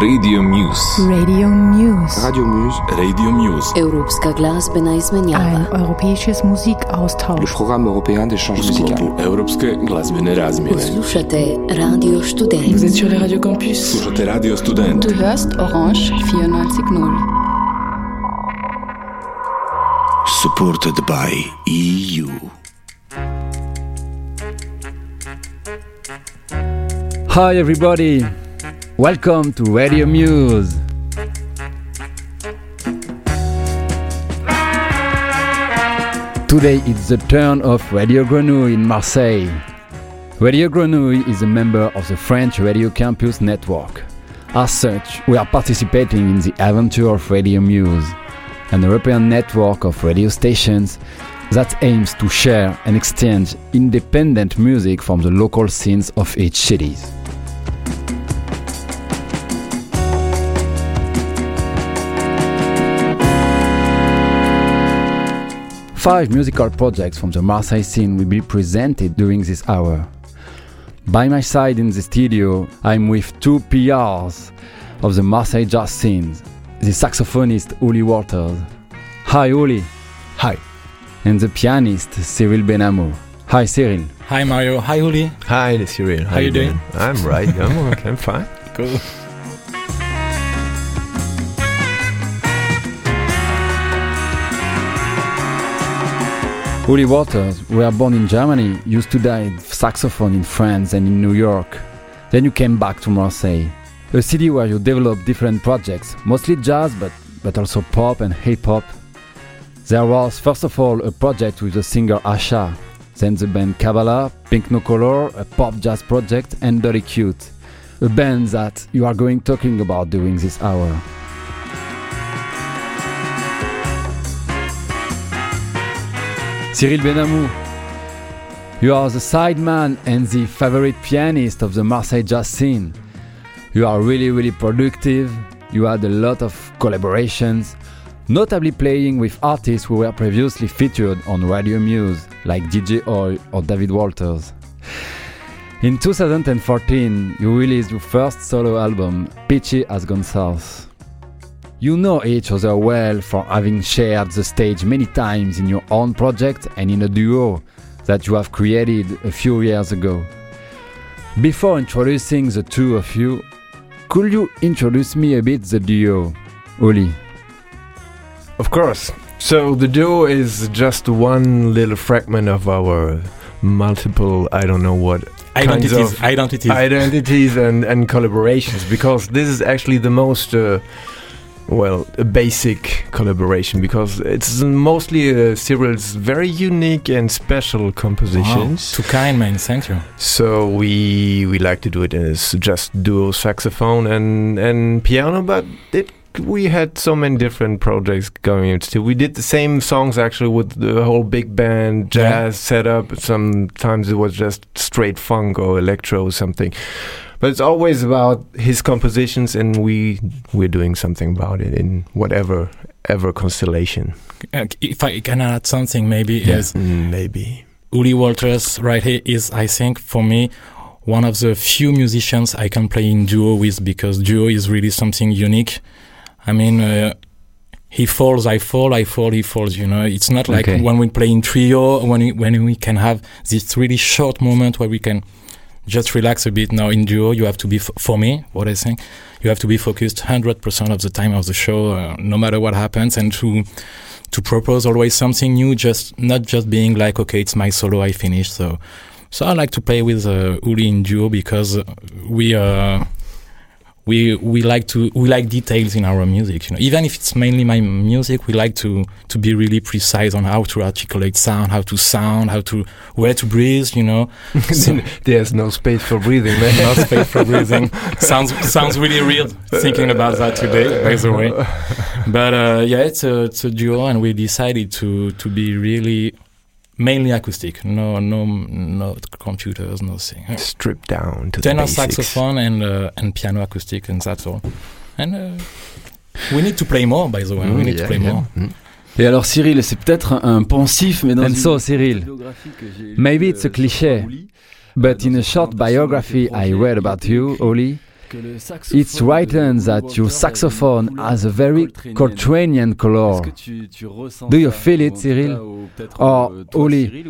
Radio Muse. Radio Muse. Radio Muse. Radio Muse. Europska glazbena izmenjava. Ein europäisches Le Musikaustausch. programme européen d'échange U musical. sklopu Europske glazbene razmjene. Slušate Radio Student. Vous êtes sur les radios campus Slušate Radio Student. Du hörst Orange 94.0. supported by EU. Hi everybody, welcome to Radio Muse. Today it's the turn of Radio Grenouille in Marseille. Radio Grenouille is a member of the French Radio Campus network. As such, we are participating in the adventure of Radio Muse, an European network of radio stations that aims to share and exchange independent music from the local scenes of each city. Five musical projects from the Marseille scene will be presented during this hour. By my side in the studio, I'm with two PRs of the Marseille jazz scene, the saxophonist Uli Waters. Hi Uli. Hi. And the pianist Cyril Benhamou. Hi Cyril. Hi Mario. Hi Uli. Hi, Cyril. How you doing? I'm right. I'm okay. I'm fine. Cool. Uli Waters were born in Germany, used to study saxophone in France and in New York. Then you came back to Marseille, a city where you developed different projects, mostly jazz but, but also pop and hip hop. There was first of all a project with the singer Asha, then the band Kabbalah, Pink No Color, a pop jazz project, and Dirty Cute, a band that you are going talking about during this hour. Cyril Benhamou, you are the sideman and the favorite pianist of the Marseille jazz scene. You are really, really productive. You had a lot of collaborations, notably playing with artists who were previously featured on Radio Muse, like DJ Oil or David Walters. In 2014, you released your first solo album, Peachy Has Gone South. You know each other well for having shared the stage many times in your own project and in a duo that you have created a few years ago. Before introducing the two of you, could you introduce me a bit the duo, Uli? Of course. So the duo is just one little fragment of our multiple, I don't know what, kinds Identities. of Identities. identities and, and collaborations because this is actually the most uh, well a basic collaboration because it's mostly uh, Cyril's very unique and special Wow. compositions. Too kind, man. Thank you. So we we like to do it as just duo saxophone and and piano, but it we had so many different projects going into. We did the same songs actually with the whole big band jazz setup. Sometimes it was just straight funk or electro or something. But it's always about his compositions, and we we're doing something about it in whatever ever constellation. Uh, if I can add something, maybe Yeah. is Mm, maybe. Uli Walters right here is, I think, for me, one of the few musicians I can play in duo with because duo is really something unique. I mean, uh, he falls, I fall, I fall, he falls. You know, it's not like Okay. when we play in trio, when we, when we can have this really short moment where we can just relax a bit. Now in duo, you have to be f- for me. What I think, you have to be focused hundred percent of the time of the show, uh, no matter what happens, and to to propose always something new, just not just being like, okay, it's my solo, I finished. So, so I like to play with uh, Uli in duo because we uh, we we like to we like details in our music. You know, even if it's mainly my music, we like to to be really precise on how to articulate sound, how to sound, how to where to breathe. You know, So- There's no space for breathing, man. not space for breathing. sounds sounds really real thinking about that today, by the way. But uh, yeah, it's a it's a duo, and we decided to to be really mainly acoustic. No no no computers, nothing. Stripped down to Tenor the basics. saxophone and uh, and piano acoustic, and that's all. And uh, we need to play more, by the way. we Mm, need yeah, to play yeah. more. Mm. Et alors Cyril, c'est peut-être un pensif, mais dans And une so, Cyril, biographie que j'ai lue, maybe euh, it's a cliché, but in a short biography I read about you, Oli, It's written that your saxophone has a very Coltranean color. Do you feel it, Cyril? Or Oli,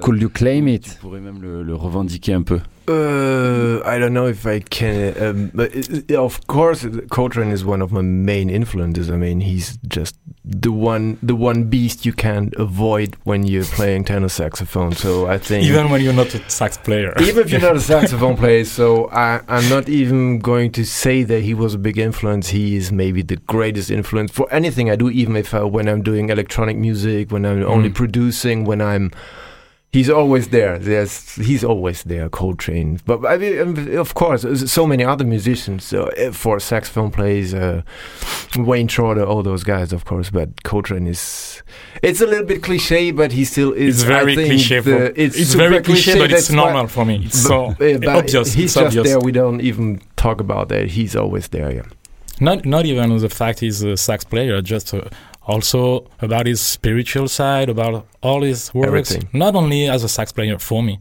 could you claim it? Tu pourrais même le, le revendiquer un peu? Uh, I don't know if I can, um, but it, of course, Coltrane is one of my main influences. I mean, he's just the one, the one beast you can't avoid when you're playing tenor saxophone. So I think Even when you're not a sax player. even if you're not a saxophone player, so I, I'm not even going to say that he was a big influence. He is maybe the greatest influence for anything I do, even if I, when I'm doing electronic music, when I'm only Mm. producing, when I'm. He's always there. There's, he's always there, Coltrane. But I mean, um, of course, so many other musicians uh, for saxophone plays, uh, Wayne Shorter, all those guys, of course. But Coltrane is, it's a little bit cliche, but he still is. It's very I think cliche. the- it's it's super very cliche, but it's that's why- normal for me. It's so uh, but obvious. He's it's just obvious. there. We don't even talk about that. He's always there. Yeah. Not not even the fact he's a sax player, just uh, also about his spiritual side, about all his works. Everything. Not only as a sax player for me,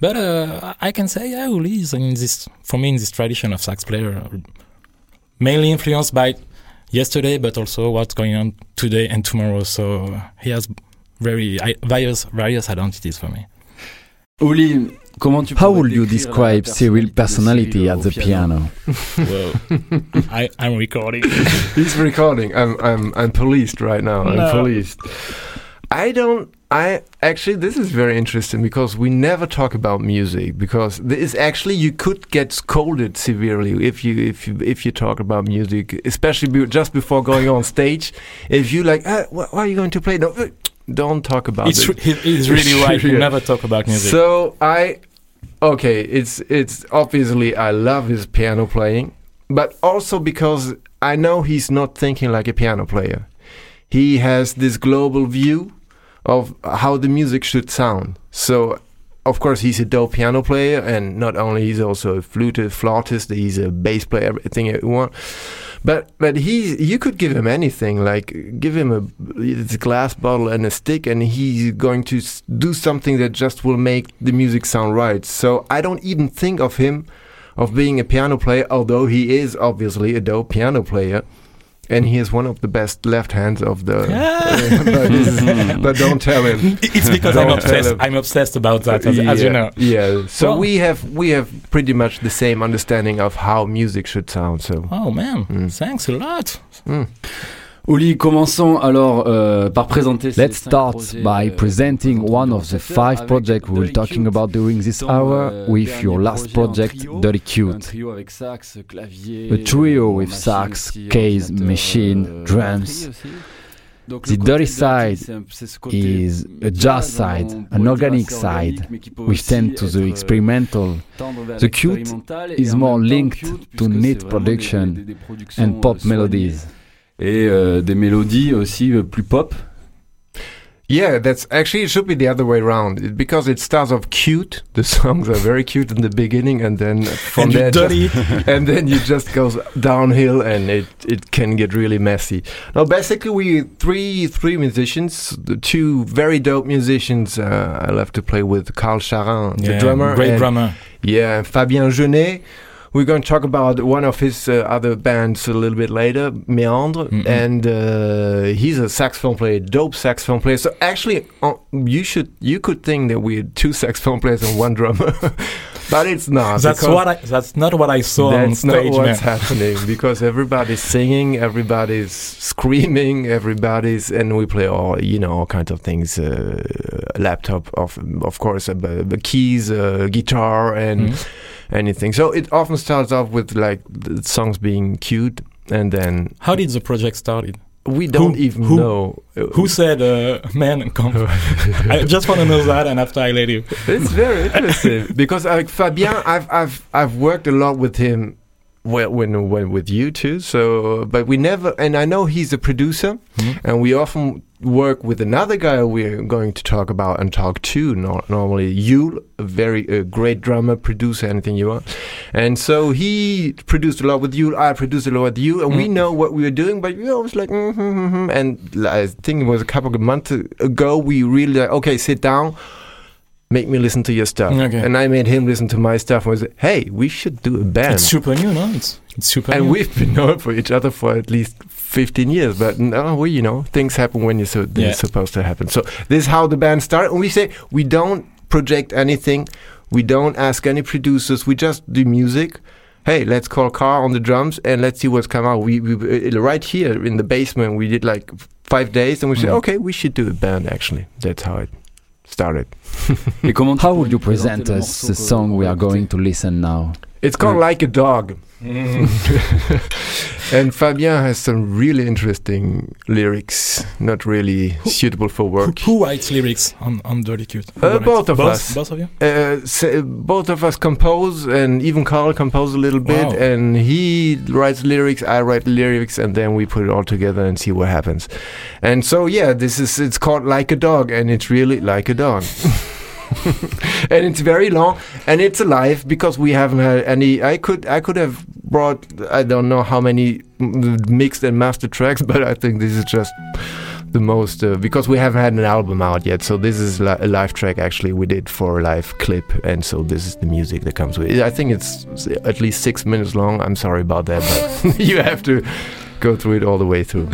but uh, I can say yeah, Uli is in this for me in this tradition of sax player, mainly influenced by yesterday, but also what's going on today and tomorrow. So he has very various various identities for me. Oli, comment tu How would you describe la Cyril's personality at the piano? piano? Well, I, I'm recording. He's recording. I'm I'm I'm policed right now. I'm policed. I don't. I actually this is very interesting because we never talk about music because there is actually you could get scolded severely if you if you if you talk about music, especially be, just before going on stage. If you like, ah, wh- what are you going to play? No, uh, don't talk about It's, it. re- he's really right. We Yeah. never talk about music. So I, okay, it's it's obviously I love his piano playing, but also because I know he's not thinking like a piano player. He has this global view of how the music should sound. So. Of course, he's a dope piano player, and not only he's also a flutist, flautist. He's a bass player, everything you want. But but he you could give him anything like give him a, a glass bottle and a stick and he's going to do something that just will make the music sound right. So I don't even think of him of being a piano player, although he is obviously a dope piano player. And he is one of the best left hands of the. but, he's- but don't tell him. It's because I'm Don't tell obsessed. him. I'm obsessed about that, as, as you know. Yeah. So Well- we have we have pretty much the same understanding of how music should sound. So. Oh man, Mm. thanks a lot. Mm. Oli, commençons alors par présenter. Let's start by presenting one of the five projects we're talking about during this hour with your last project, Dirty Cute. A trio with sax, case, machine, drums. The dirty side is a jazz side, an organic side, which tend to the experimental. The cute is more linked to neat production and pop melodies et euh, des mélodies aussi euh, plus pop. Yeah, that's actually it should be the other way around It- because it starts off cute. The songs are very cute in the beginning, and then from and there, just- and then you just goes downhill, and it it can get really messy. Now, basically, we three three musicians, the two very dope musicians. Uh, I love to play with Carl Charin, the Yeah, drummer, great and, drummer. yeah, Fabien Genet. We're going to talk about one of his uh, other bands a little bit later, Meandre, Mhm. and uh, he's a saxophone player, dope saxophone player. So actually, uh, you should you could think that we're two saxophone players and one drummer, but it's not. That's what I. That's not what I saw on That's not stage, what's man. happening because everybody's singing, everybody's screaming, everybody's, and we play all you know all kinds of things. Uh, laptop, of of course, uh, keys, uh, guitar, and Mhm. anything. So it often starts off with like the songs being cute, and then How did the project started? We don't Who- even who- know Who said, uh, "Man, come"? I just want to know that, and after I let you. it's very interesting because like Fabien, I've I've I've worked a lot with him. Well, when, when with you too. So, but we never, and I know he's a producer, Mhm. and we often work with another guy we're going to talk about and talk to. No, normally, you, a very a great drummer, producer, anything you want. And so he produced a lot with you. I produced a lot with you, and we Mm. know what we were doing. But we always like, mm-hmm, mm-hmm. and I think it was a couple of months ago. We really like, okay, sit down make me listen to your stuff. Okay. And I made him listen to my stuff. And I said, hey, we should do a band. It's super new, no? It's it's super and new. we've been known for each other for at least 15 years. But no, we, you know, things happen when you're, so, they're Yeah. supposed to happen. So this is how the band started. And we say we don't project anything. We don't ask any producers. We just do music. Hey, let's call Carl on the drums and let's see what's come out. We, we uh, right here in the basement. We did like five days, and we said, Mhm. okay, we should do a band. Actually, that's how it started. Et comment tu How would you present us morceau the song we are going to listen now? It's called Yeah. Like a Dog. and Fabien has some really interesting lyrics, not really suitable for work. who writes lyrics on on Dirty Cute? Uh, both of both, us. Both of you. Uh, s- both of us compose, and even Carl composes a little bit, Wow. and he writes lyrics, I write lyrics, and then we put it all together and see what happens. And so, yeah, this is it's called Like a Dog, and it's really like a dog. and it's very long and it's alive because we haven't had any i could i could have brought i don't know how many mixed and mastered tracks but i think this is just the most uh, because we haven't had an album out yet. So this is li- a live track actually we did for a live clip and so this is the music that comes with it. I think it's at least six minutes long. I'm sorry about that but you have to go through it all the way through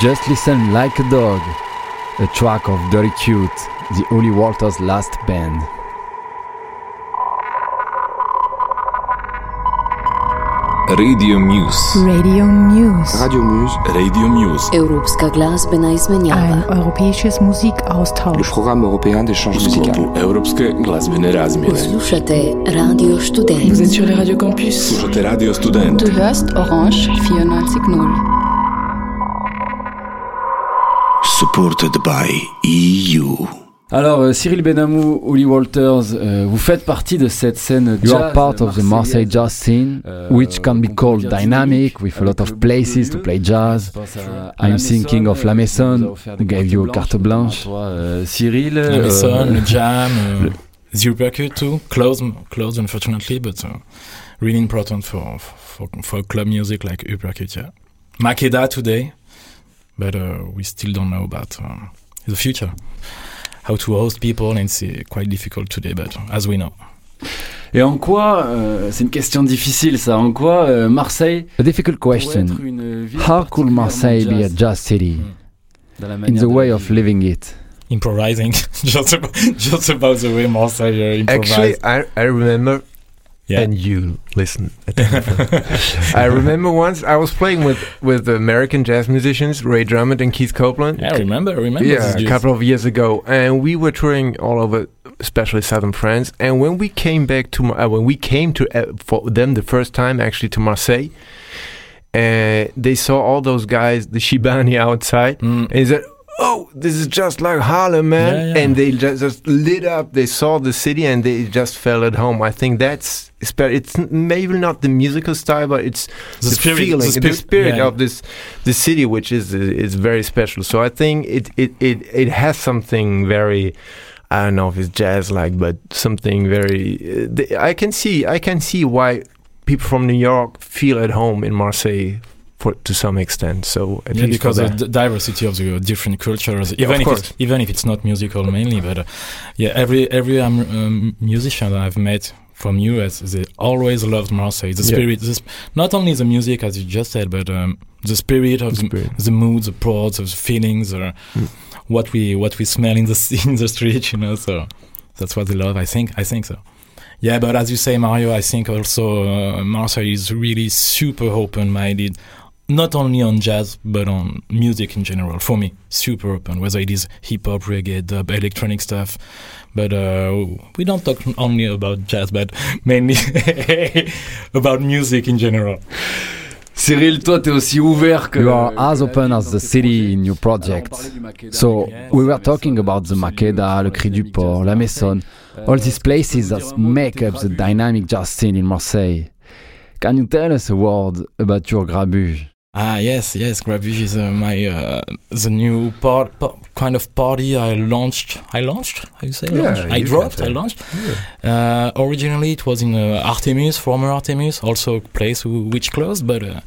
just listened Like a Dog, a track of Dirty Cute, the Holy Walters' last band. Radio Muse. Radio Muse. Radio Muse. Radio Muse. Europska glazbena Ein izmenjava. europäisches Le Musikaustausch. programme européen d'échange musical. sklopu Europske glazbene razmjene. Slušate Radio Student. Vous êtes sur les radios campus. Slušate Radio Student. Du hörst Orange 94.0. Supported by EU. Alors, euh, Cyril Benamou, Oli Walters, euh, vous faites partie de cette scène You jazz are part of the Marseille jazz scene, Euh, which can be called dynamic, dynamique, with a avec lot of beaucoup places de to play jazz. Je pense à- à I'm la thinking Maison, of La euh, Maison, qui nous a offert des who gave you a carte blanche. Toi, euh, Cyril. La euh, Maison, le Jam, le- the Uppercut too. Closed, closed unfortunately, but uh, really important for, for for club music like Uppercut. Yeah, Makeda today, but uh, we still don't know about uh, the future. How to host people, and it's uh, quite difficult today, but as we know. Et en quoi, euh, c'est une question difficile ça, en quoi euh, Marseille A difficult question. être une ville How could Marseille be a jazz city dans la in manière the de way of vivre living it? Improvising, just about, just about the way Marseille uh, improvise. Actually, I, I remember, yeah. and you listen. I remember once I was playing with with American jazz musicians Ray Drummond and Keith Copeland. yeah, I remember, I remember. yeah, a couple of years ago, and we were touring all over, especially southern France. And when we came back to uh, when we came to uh, for them the first time actually to Marseille, uh, they saw all those guys, the Shibani outside, Mm. and they said, "Oh, this is just like Harlem, man!" Yeah, yeah. And they just, just lit up. They saw the city, and they just felt at home. I think that's it's maybe not the musical style, but it's The spirit- feeling, the the spirit- yeah. of this the city, which is is very special. So I think it it it, it has something very. I don't know if it's jazz like, but something very. Uh, the, I can see I can see why people from New York feel at home in Marseille for to some extent. So yeah, because of the diversity of the different cultures, Yeah, even if course. it's, even if it's not musical mainly, but uh, yeah, every every um, um, musician that I've met from US, they always loved Marseille. The Yeah. spirit, the sp- not only the music as you just said, but um, the spirit of The the, spirit. the mood, the plots, the feelings, or Mm. what we what we smell in the in the street, you know. So that's what they love. I think I think so. Yeah, but as you say, Mario, I think also uh, Marseille is really super open-minded, not only on jazz but on music in general. For me, super open, whether it is hip hop, reggae, dub, electronic stuff. But uh, we don't talk only about jazz, but mainly about music in general. Cyril, toi, t'es aussi ouvert que. You are as open as the city in your Alors, on projects. parlait du Makeda, So we were talking about the celui, Makeda, euh, le Cri du Port, la Maison, all these Euh, places that dire un mot de make up the dynamic jazz scene in Marseille. Can you tell us a word about your Grabuge? Ah yes, yes, Grabuge is uh, my uh, the new part, pa- kind of party I launched. I launched. How you say? Yeah, launched? I dropped. I launched. Uh, originally, it was in uh, Artemis, former Artemis, also a place which closed, but. Uh,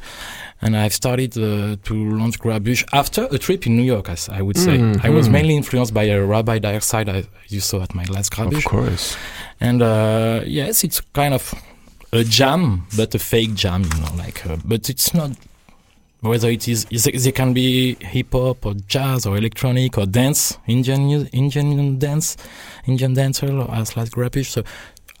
and I've started uh, to launch Grabuge after a trip in New York, as I would say. I was Mhm. mainly influenced by a Rabbi Dioxide I, you saw at my last Grabuge. Of course. And uh, yes, it's kind of a jam, but a fake jam, you know, like, uh, but it's not whether it is, they can be hip hop or jazz or electronic or dance, Indian, Indian dance, Indian dancer or as like Grapish. So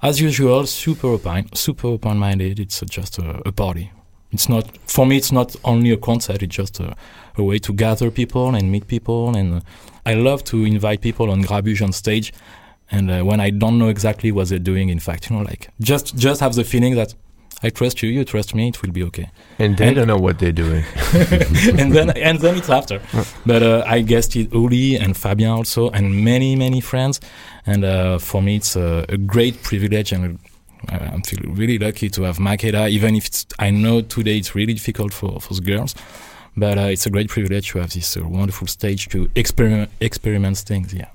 as usual, super open, super open minded. It's just a, a party. It's not, for me, it's not only a concert, it's just a, a way to gather people and meet people. And uh, I love to invite people on Grabuge on stage and uh, when I don't know exactly what they're doing, in fact, you know, like just just have the feeling that I trust you, you trust me, it will be okay. And they And- don't know what they're doing. and then and then it's after. But uh, I guessed it Uli and Fabien also, and many many friends. And uh, for me, it's a, a great privilege, and uh, I'm feeling really lucky to have Makeda. Even if it's, I know today it's really difficult for for the girls, but uh, it's a great privilege to have this uh, wonderful stage to experiment experiment things. Yeah.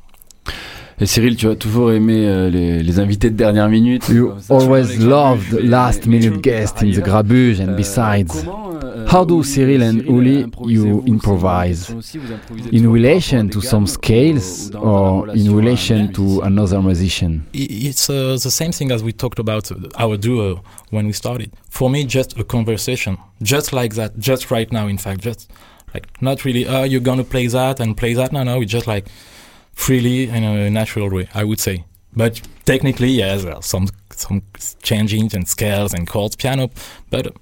Et Cyril, tu as toujours aimé euh, les, les invités de dernière minute. You Comme ça, tu vois, always loved Grabuge, last minute tu- guests in the Grabuge and euh, besides. comment, euh, How do Cyril and Uli, you improvise? question aussi, vous improvisez In relation to some scales ou- ou dans- dans la or in relation to another musician? It's uh, the same thing as we talked about uh, our duo when we started. For me, just a conversation, just like that, just right now. In fact, just Like not really. Oh, you're gonna play that and play that. No, no. It's just like freely in a natural way. I would say. But technically, yes, some some changing and scales and chords, piano. But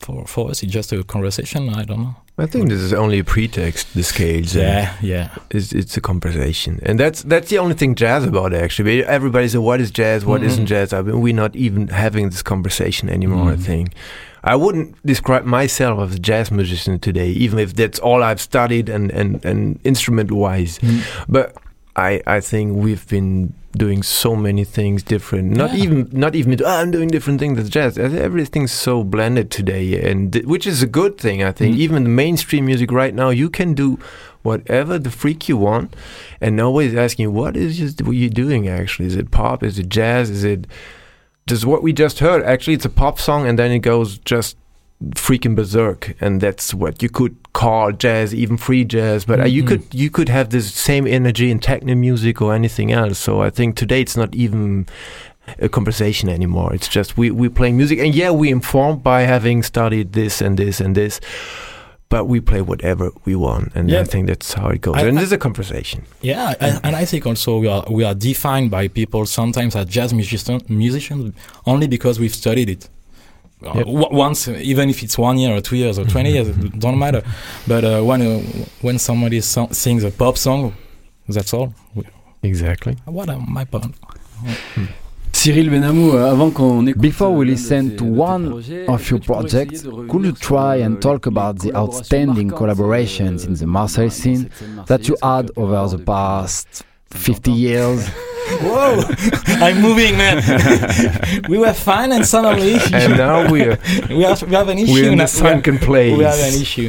for for us, it's just a conversation. I don't know. I think this is only a pretext. The scales. Yeah, yeah. It's, it's a conversation, and that's that's the only thing jazz about actually. Everybody says, "What is jazz? What Mhm. not jazz?" I mean, we're not even having this conversation anymore. I Mhm. think I wouldn't describe myself as a jazz musician today, even if that's all I've studied and and and instrument wise. But I I think we've been doing so many things different. Not Yeah. even not even oh, I'm doing different things as jazz. Everything's so blended today, and which is a good thing. I think Mm. even the mainstream music right now, you can do whatever the freak you want, and nobody's asking what is just what you doing actually. Is it pop? Is it jazz? Is it just what we just heard? Actually, it's a pop song, and then it goes just freaking berserk and that's what you could call jazz even free jazz but uh, you Mhm. could you could have this same energy in techno music or anything else so i think today it's not even a conversation anymore it's just we we're playing music and yeah we informed by having studied this and this and this but we play whatever we want and Yeah. i think that's how it goes I- and I- it's a conversation Yeah, and, and I think also we are we are defined by people sometimes as jazz musician, musicians only because we've studied it. Uh, Yep. w- once, even if it's one year or two years or twenty years, it don't matter. But uh, when uh, when somebody so- sings a pop song, that's all. Exactly What am my point? Cyril Benhamou, euh, avant qu'on écoute. Before we listen to one of your que tu pourrais projects, essayer de revenir could you try euh, and talk about the outstanding collaborations euh, in the dans- Marseille scene that you had over the past 50 50 years? Whoa, I'm moving, man. we were fine, and suddenly and now we're we have we have an issue. we're in now. the sunken place we have an issue.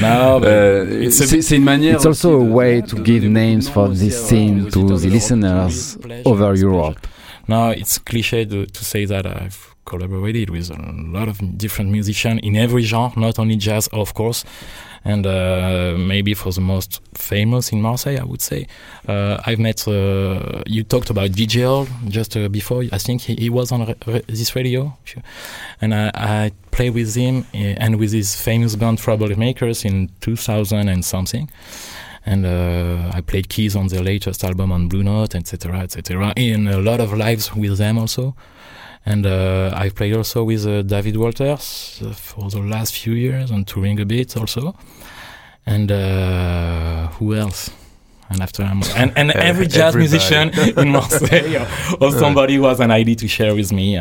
No, but Euh, it's a c'est bit c'est une manière. It's also a way to give names for this à- scene to the listeners over Europe. Now it's cliche to, to say that I've collaborated with a lot of different musicians in every genre, not only jazz, of course, and uh, maybe for the most famous in Marseille, I would say. Uh, I've met, uh, you talked about DJ Oil just before, I think he, he was on this radio, and I, I played with him uh, and with his famous band Troublemakers in 2000 and something and uh, I played keys on their latest album on Blue Note, etc., etc. In a lot of lives with them also, and uh, I played also with uh, David Walters uh, for the last few years and touring a bit also, and uh, who else? And after I'm and, and every jazz Everybody. musician in Marseille or, or somebody who has an idea to share with me.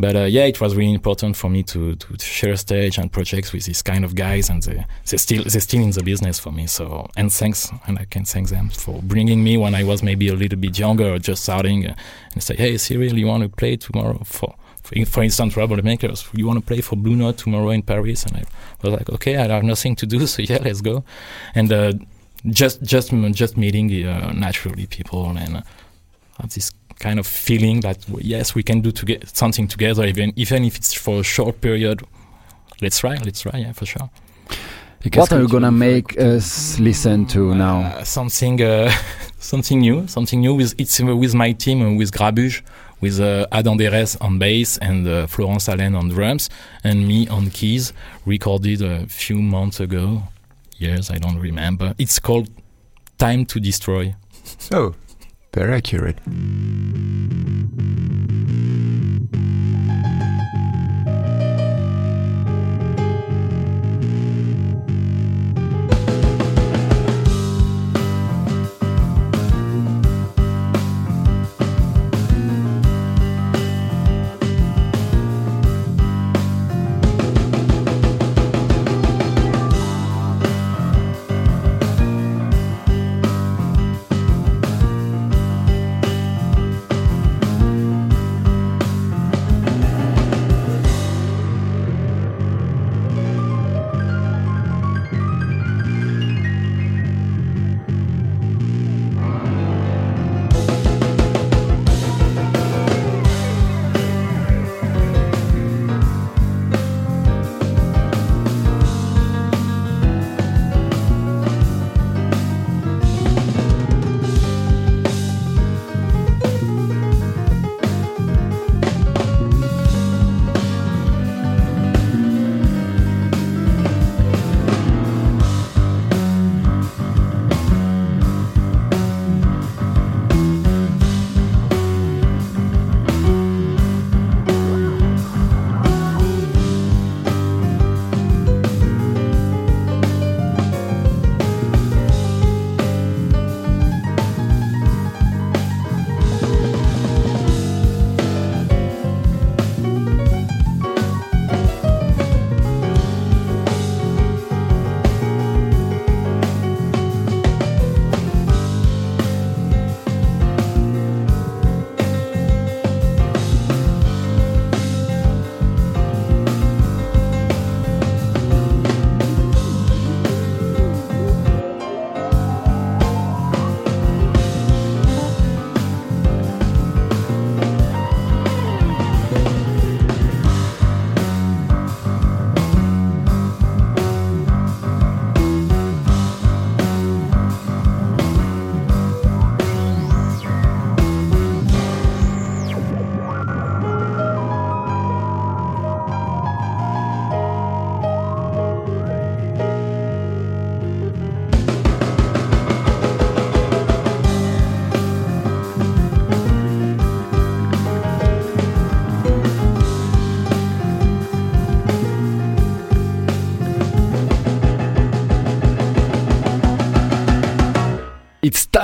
But uh, yeah, it was really important for me to, to, share stage and projects with these kind of guys, and they they're still they're still in the business for me. So and thanks, and I can thank them for bringing me when I was maybe a little bit younger or just starting, uh, and say, hey Cyril, you want to play tomorrow for. For, for instance, Makers, you want to play for Blue Note tomorrow in Paris? And I was like, okay, I have nothing to do, so yeah, let's go. And uh, just just just meeting uh, naturally people and uh, this kind of feeling that yes we can do to get something together even even if it's for a short period. Let's try let's try yeah for sure. Et qu'est-ce What are you gonna veux faire make us listen to now? Uh, something uh, something new something new with it's with my team uh, with Grabuge with uh, Adam Derez on bass and uh, Florence Allen on drums and me on keys recorded a few months ago. Years I don't remember. It's called Time to Destroy. Oh very accurate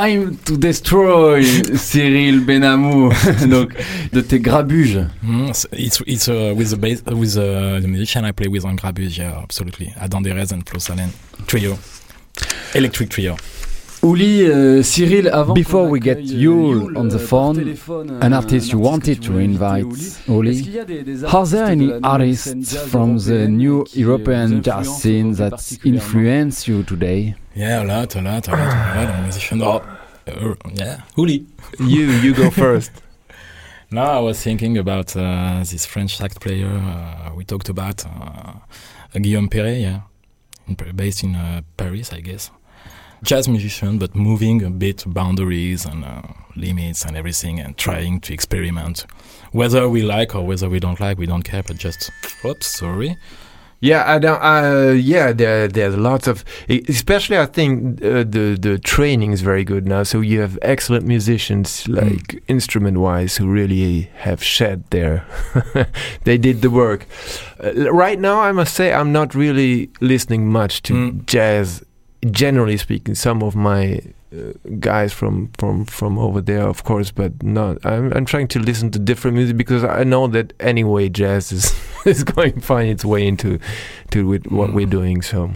time to destroy Cyril Benamou. Donc, de tes grabuges. Mm, s- it's it's uh, with the bass with uh, the musician I play with on Grabus, yeah, absolutely. Adam Derez and Flo Salen trio, electric trio. Ouli, euh, Cyril, avant. Before we get euh, Yule on the euh, phone, téléphone, An artist you que wanted to invite, Est-ce Oli. qu'il y a des, des Are there artistes any de la nouvelle scène artists from the européenne new qui, vous European jazz influencent scene that influence you today? Yeah, a lot, a lot, a lot, a lot of musicians. Yeah, Uli. You you go first. Now I was thinking about uh, this French sax player uh, we talked about, uh, Guillaume Perret, yeah, in, based in uh, Paris, I guess. Jazz musician, but moving a bit boundaries and uh, limits and everything, and trying to experiment. Whether we like or whether we don't like, we don't care. But just, oops, sorry. Yeah, I don't. Uh, yeah, there there's lots of, especially I think uh, the the training is very good now. So you have excellent musicians, like instrument wise, who really have shed their, they did the work. Uh, right now, I must say I'm not really listening much to Mm. jazz. Generally speaking, some of my guys from from from over there, of course, but not. I'm I'm trying to listen to different music because I know that anyway, jazz is is going to find its way into to with what we're doing. So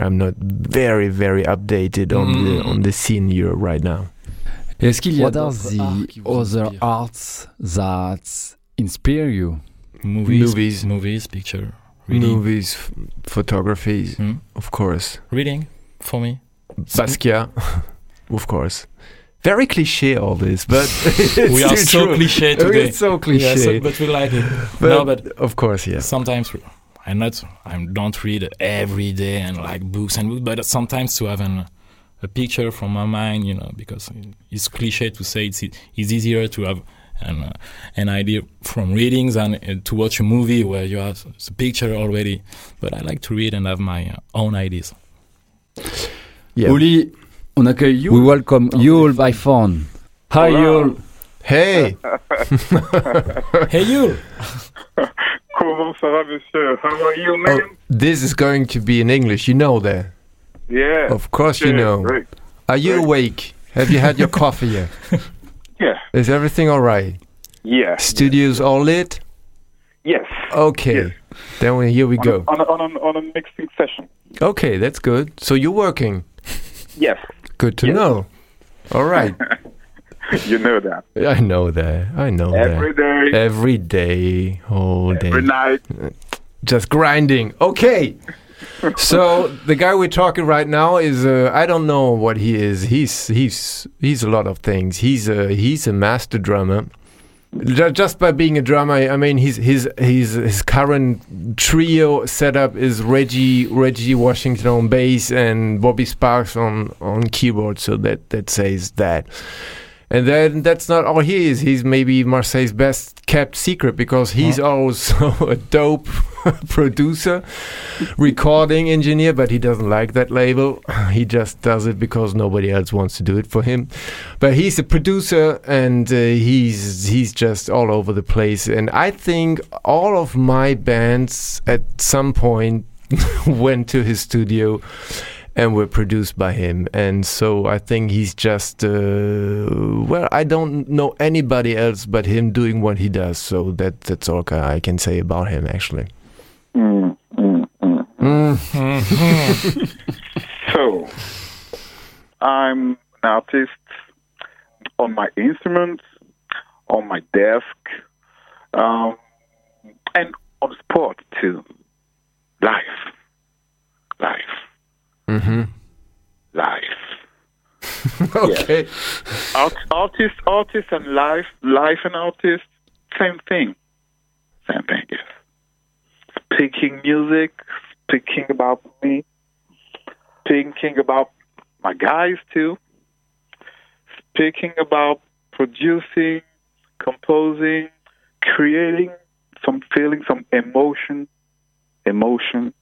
I'm not very very updated on the Mm. on the scene here right now. Est-ce qu'il y a What are the other arts that inspire you? Movies, Movies. movies, picture, reading, Movies, photography, Hmm? of course. reading for me. Basquiat, of course. Very cliche all this, but we are still so true. cliche today. It's so Yeah, cliche. so- but we like it. but, no, but of course, yes. sometimes we- I'm not. I don't read every day and like books and books, but sometimes to have an, a picture from my mind, you know, because it's cliche to say it's it's easier to have an uh, an idea from readings and uh, to watch a movie where you have the picture already. But I like to read and have my uh, own ideas. Yeah. Uli, on accueille Yule. We welcome Yule by phone. Hi Yule. Hey, hey you! Comment ça va, monsieur? How are you, man? oh, this is going to be in English. You know that. yeah. Of course, you know. Great. Are you Right. awake? Have you had your coffee yet? Yeah. Is everything all right? Yeah. Studios all lit? Yes. Okay. Yes. Then we, here we On go. A, on, a, on, a, on a mixing session. Okay, that's good. So you're working. Yes. Good to Yes. know. All right. you know that. I know that. I know Every that. day, Every day, whole day. every night. Just grinding. Okay. so the guy we're talking right now is uh, I don't know what he is. He's he's he's a lot of things. He's a he's a master drummer. Ju- Just by being a drummer, I mean his his his his current trio setup is Reggie Reggie Washington on bass and Bobby Sparks on on keyboard. So that that says that. And then that's not all he is. He's maybe Marseille's best kept secret because he's also a dope producer, recording engineer, but he doesn't like that label. He just does it because nobody else wants to do it for him. But he's a producer and uh, he's he's just all over the place. And I think all of my bands at some point went to his studio and were produced by him. And so I think he's just, uh, well, I don't know anybody else but him doing what he does. So that that's all I can say about him, actually. Mm, mm, mm. Mm. So, I'm an artist on my instruments, on my desk, um, and on sport too. Life. Life. Hmm Life. okay. Art, artist, artist, and life, life and artist, same thing. Same thing, yes. Speaking music, speaking about me, thinking about my guys too, speaking about producing, composing, creating some feeling, some emotion, emotion.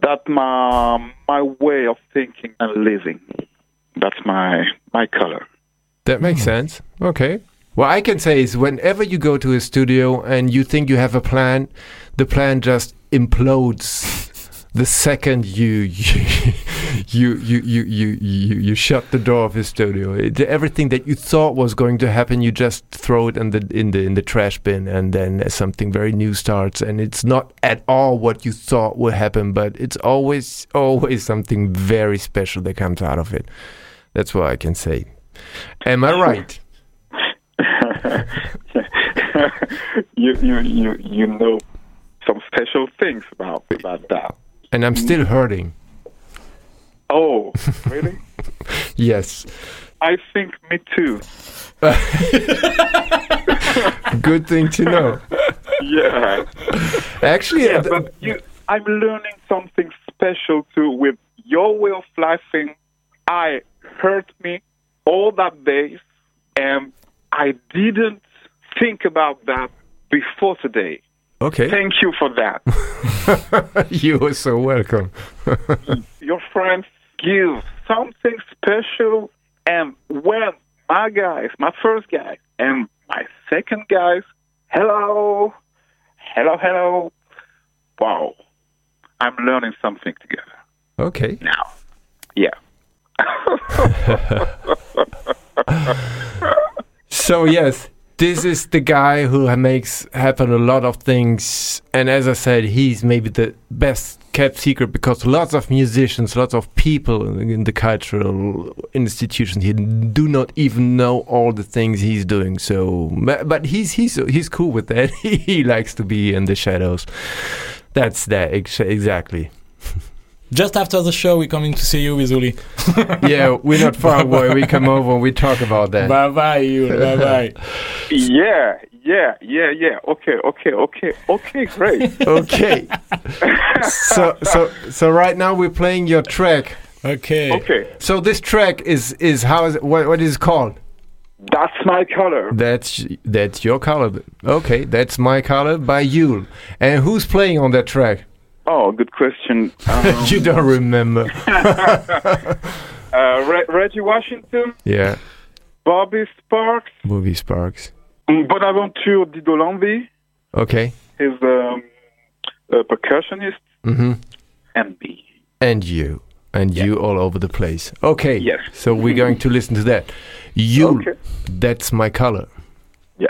That's my my way of thinking and living. That's my my color. That makes hmm. sense. Okay. What I can say is whenever you go to a studio and you think you have a plan, the plan just implodes the second you you you you you you, you shut the door of his studio. It, everything that you thought was going to happen, you just throw it in the in the in the trash bin, and then something very new starts. And it's not at all what you thought would happen, but it's always always something very special that comes out of it. That's what I can say. Am I right? you you you you know some special things about about that. And I'm still hurting. Oh, really? Yes. I think me too. Good thing to know. Yeah. Actually, Yeah, but you, I'm learning something special too with your way of laughing. I hurt me all that days, and I didn't think about that before today. Okay. Thank you for that. you are so welcome. your friends give something special, and when my guys, my first guy, and my second guys, hello, hello, hello, wow, I'm learning something together okay. now. Yeah. So yes, this is the guy who makes happen a lot of things, and as I said, he's maybe the best kept secret because lots of musicians, lots of people in the cultural institutions here do not even know all the things he's doing. So, but he's he's he's cool with that. he likes to be in the shadows. That's that ex- exactly. Just after the show, we're coming to see you with Uli. yeah, we're not far away. We come over and we talk about that. Bye bye, you. Bye bye. Yeah, yeah, yeah, yeah. Okay, okay, okay, okay, great. okay. so so so right now we're playing your track. Okay. Okay, So this track is is how is it, what what is it called? that's my color. That's that's your color. Okay, that's my color by Yule. And who's playing on that track? Oh, good question. Um, you don't remember. uh, Re- Reggie Washington, yeah, Bobby Sparks, Bobby Sparks. Bonaventure Didolambi, Okay. is um, a percussionist, Mm-hmm. and me. And you. And you all over the place. Okay. Yes. So we're going to listen to that. You. Okay. That's my color. Yeah.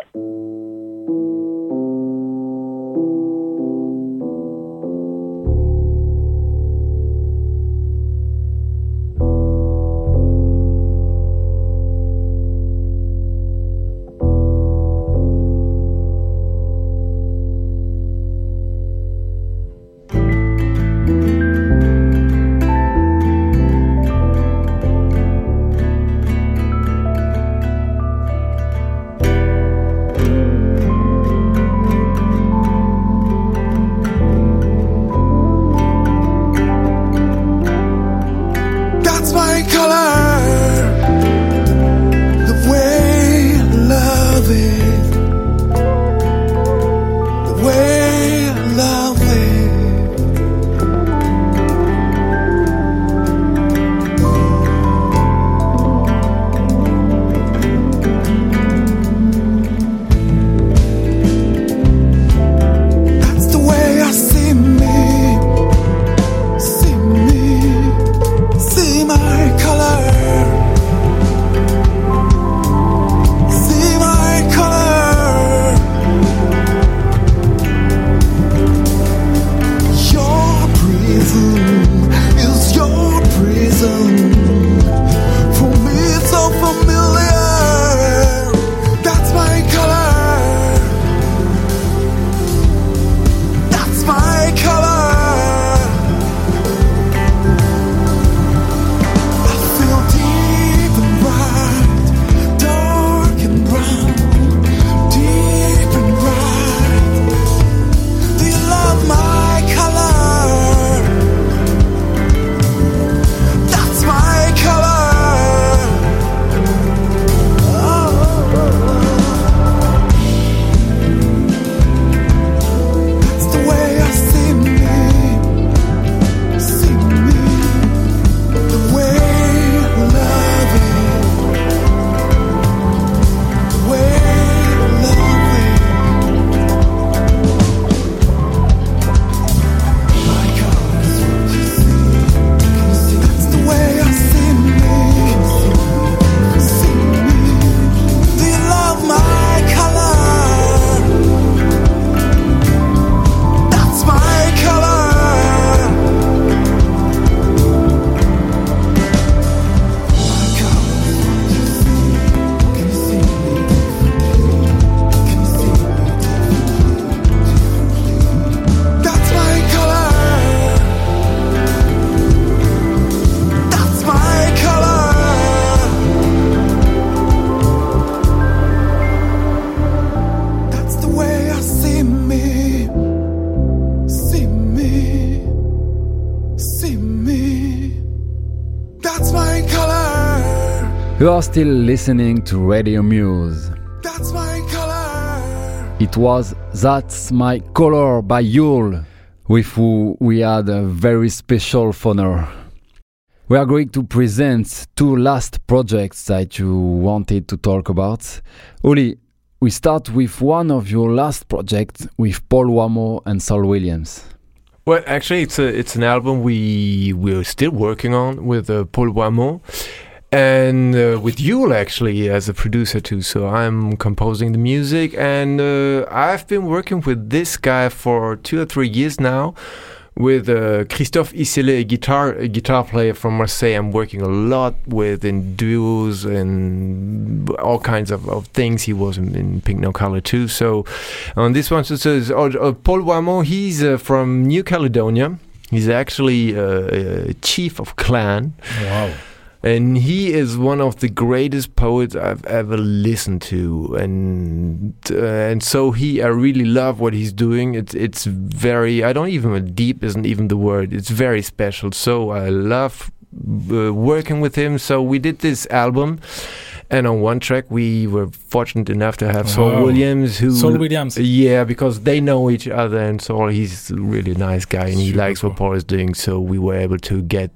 You are still listening to Radio Muse. That's my color. It was That's My Color by Yule, with who we had a very special honor. We are going to present two last projects that you wanted to talk about. Uli, we start with one of your last projects with Paul Wamo and Saul Williams. Well, actually, it's a it's an album we we're still working on with uh, Paul Wamo and uh, with Yule actually as a producer too. So I'm composing the music, and uh, I've been working with this guy for two or three years now. With uh, Christophe Isele, a guitar a guitar player from Marseille, I'm working a lot with in duos and all kinds of, of things. He was in, in Pink No Color too. So on this one, so, so oh, uh, Paul Wamo, he's uh, from New Caledonia. He's actually uh, chief of clan. Wow. And he is one of the greatest poets I've ever listened to, and uh, and so he, I really love what he's doing. It's it's very, I don't even deep isn't even the word. It's very special. So I love uh, working with him. So we did this album, and on one track we were fortunate enough to have Saul. Williams, who Saul Williams. yeah, because they know each other, and Saul he's a really nice guy, and he likes what Paul is doing. So we were able to get.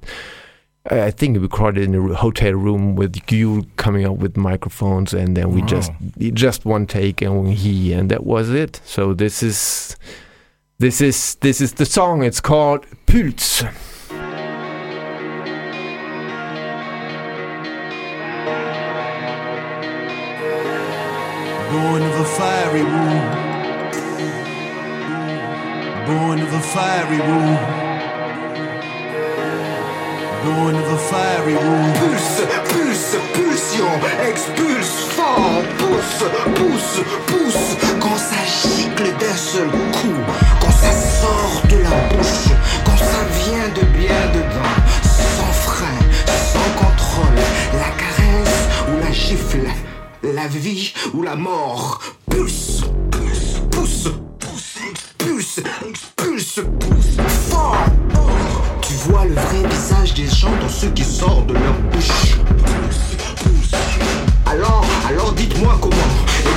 I think we recorded in a hotel room with you coming up with microphones, and then we Wow. just just one take, and he and that was it. So this is this is this is the song. It's called Pulse. Born of a fiery womb. Born of a fiery womb. Pulse, pulse, pulsion, expulse, fort, pousse, pousse, pousse. Quand ça gicle d'un seul coup, quand ça sort de la bouche, quand ça vient de bien dedans, sans frein, sans contrôle, la caresse ou la gifle, la vie ou la mort. Pulse, pulse, pousse, pousse, expulse, expulse, pousse, fort. Vois le vrai visage des gens dans ce qui sort de leur bouche. Alors, alors dites-moi comment.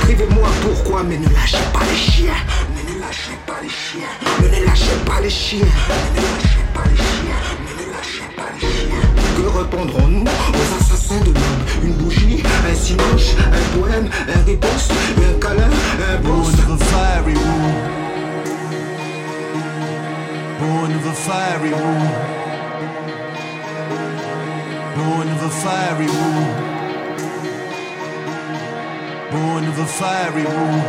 Écrivez-moi pourquoi, mais ne lâchez pas les chiens. Mais ne lâchez pas les chiens. Mais ne lâchez pas les chiens. Mais ne lâchez pas les chiens. Mais ne lâchez pas les chiens. Que répondrons-nous aux assassins de l'homme? Une bougie, un cinoche, un poème, un riposte, un câlin, un Born poste. of a fiery womb. Born of a fiery womb. Born of a fiery womb. Born of a fiery womb.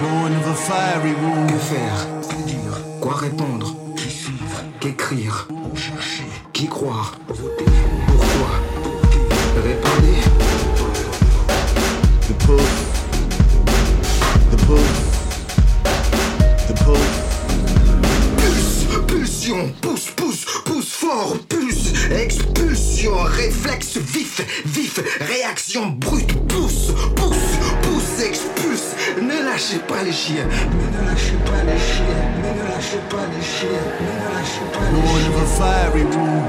Born of a fiery womb. Que faire? Dire? Quoi répondre? Qui suivre? Qu'écrire? Chercher. Qui croire? Réaction brute, pousse, pousse, pousse, expulse. Ne lâchez pas les chiens, mais ne lâchez pas les chiens, mais ne lâchez pas les chiens, mais ne lâchez pas les Born of a fiery womb.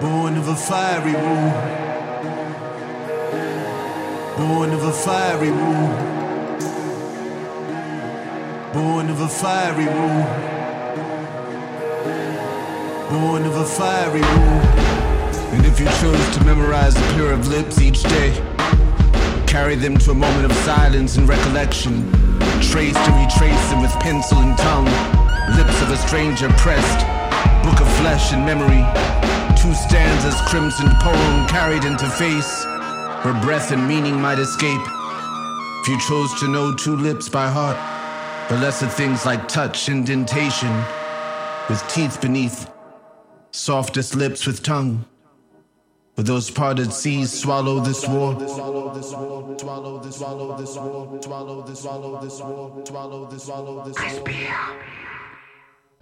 Born of a fiery womb. Born of a fiery womb. Born of a fiery womb. Born of a fiery womb. And if you chose to memorize a pair of lips each day, carry them to a moment of silence and recollection, trace to retrace them with pencil and tongue, lips of a stranger pressed, book of flesh and memory, two stanzas crimson poem carried into face, where breath and meaning might escape. If you chose to know two lips by heart, but lesser things like touch, indentation, with teeth beneath, softest lips with tongue. Will those parted seas swallow this war?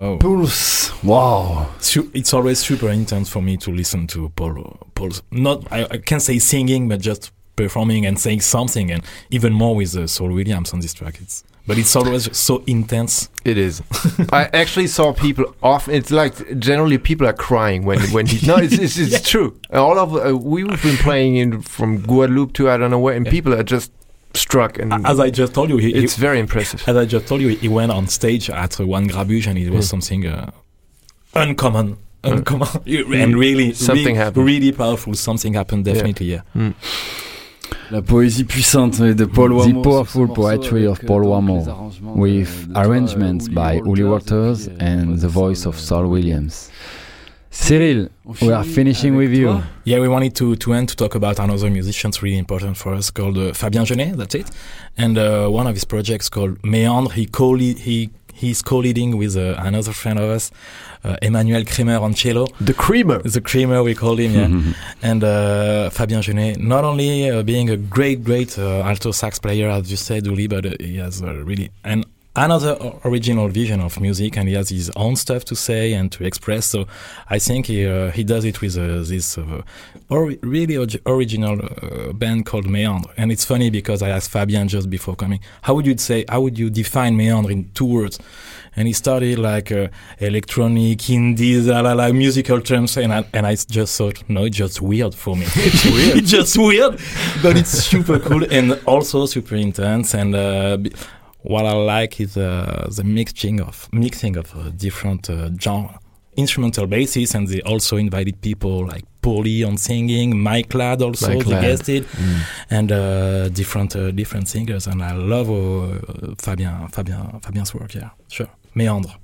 Oh. Pulse. Wow. It's always super intense for me to listen to Paul. Paul's not I, I can't say singing, but just performing and saying something, and even more with uh, Saul Williams on this track. It's but it's always so intense. It is. I actually saw people often. It's like generally people are crying when when he. No, it's it's, it's Yeah. true. All of uh, we've been playing in from Guadeloupe to I don't know where, and people are just struck. And As I just told you, he, it's he, very impressive. as I just told you, he went on stage at uh, one grabuge, and it was Mm. something uh, uncommon, uncommon, Mm. and really, Something really, happened. really powerful. Something happened, definitely. Yeah. Mm. La poésie puissante de Paul The Wamour. powerful poetry of Paul Wamour, with arrangements by Uli Waters and the voice of Saul Williams. Cyril, we are finishing with you. Yeah, we wanted to, to end to talk about another musician that's really important for us called uh, Fabien Genet, that's it. And uh, one of his projects called Méandre, he co he he's co-leading with uh, another friend of us, uh, Emmanuel Kremer on cello. The Creamer. The Creamer, we call him, yeah. and uh, Fabien Genet, not only uh, being a great, great uh, alto sax player, as you said, Uli, but uh, he has really an another original vision of music, and he has his own stuff to say and to express. So I think he uh, he does it with uh, this uh, ori- really orig- original uh, band called Méandre. And it's funny because I asked Fabien just before coming, how would you say, how would you define Méandre in two words? And he started like uh, electronic, indie, la, la, la, musical terms, and I, and I just thought, no, it's just weird for me. it's weird. it's just weird, but it's super cool and also super intense. And uh, what I like is uh, the mixing of mixing of uh, different uh, genre instrumental bases, and they also invited people like Paulie on singing, Mike Ladd also Mike Ladd. guested, Mm. and uh, different uh, different singers. And I love uh, Fabien Fabien Fabien's work. Yeah, sure. Méandre.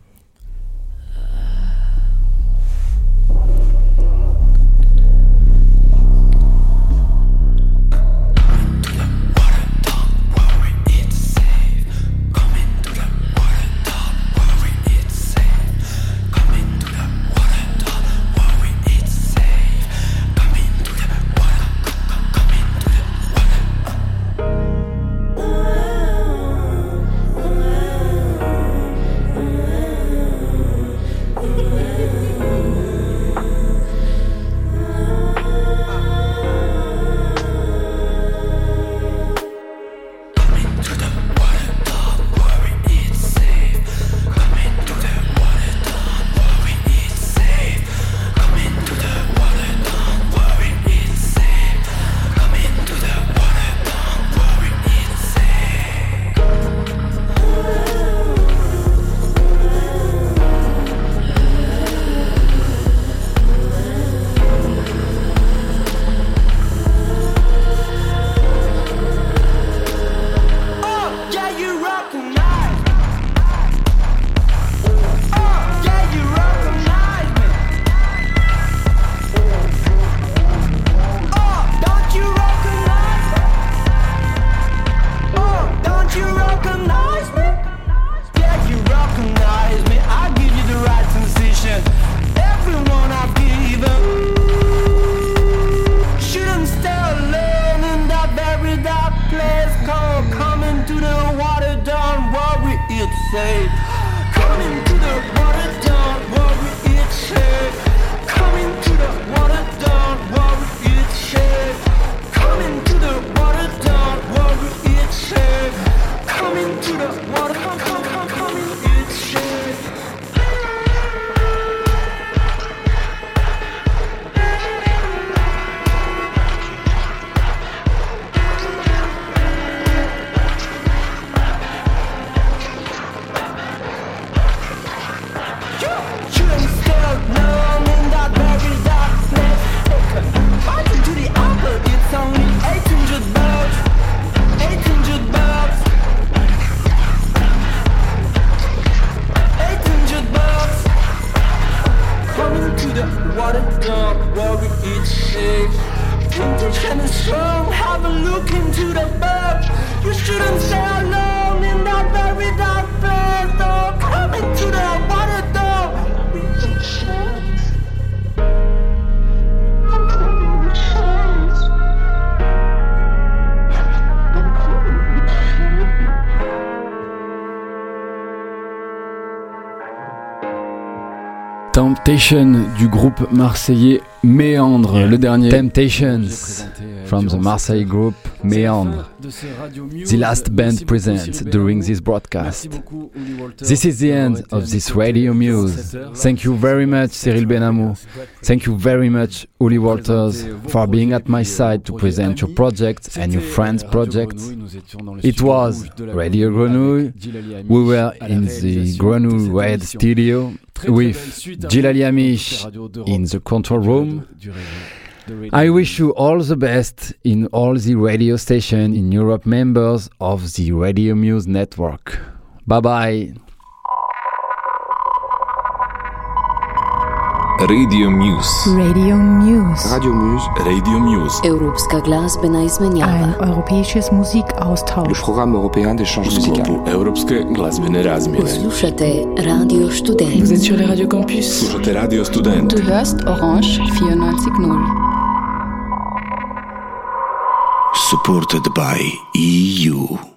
Is strong, have a look into the box. You shouldn't stay alone in that very dark place. Don't come into the water dump. It's safe. Temptation du groupe marseillais Méandre, Yeah. le dernier. Temptations euh, from the Marseille group Méandre. The last band present during this broadcast. This is the end of this Radio Muse. Thank you very much, Cyril Benhamou. Thank you very much, Uli Wolters, for being at my side to present your project and your friends' project. It was Radio Grenouille. We were in the Grenouille Red studio with Gilali Amish in the control room. Mm. I wish you all the best in all the radio stations in Europe members of the Radio Muse network. Bye bye. Radio Muse. Radio Muse. Radio Muse, Radio Muse. Europska glazbena izmenjava. Ein europäisches le Musikaustausch. programme européen d'échange U musical. sklopu Europske glazbene razmjene. Slušate Radio Student. Vous êtes sur les campus. Slušate Radio Student. Du hörst Orange 94.0. Supported by EU.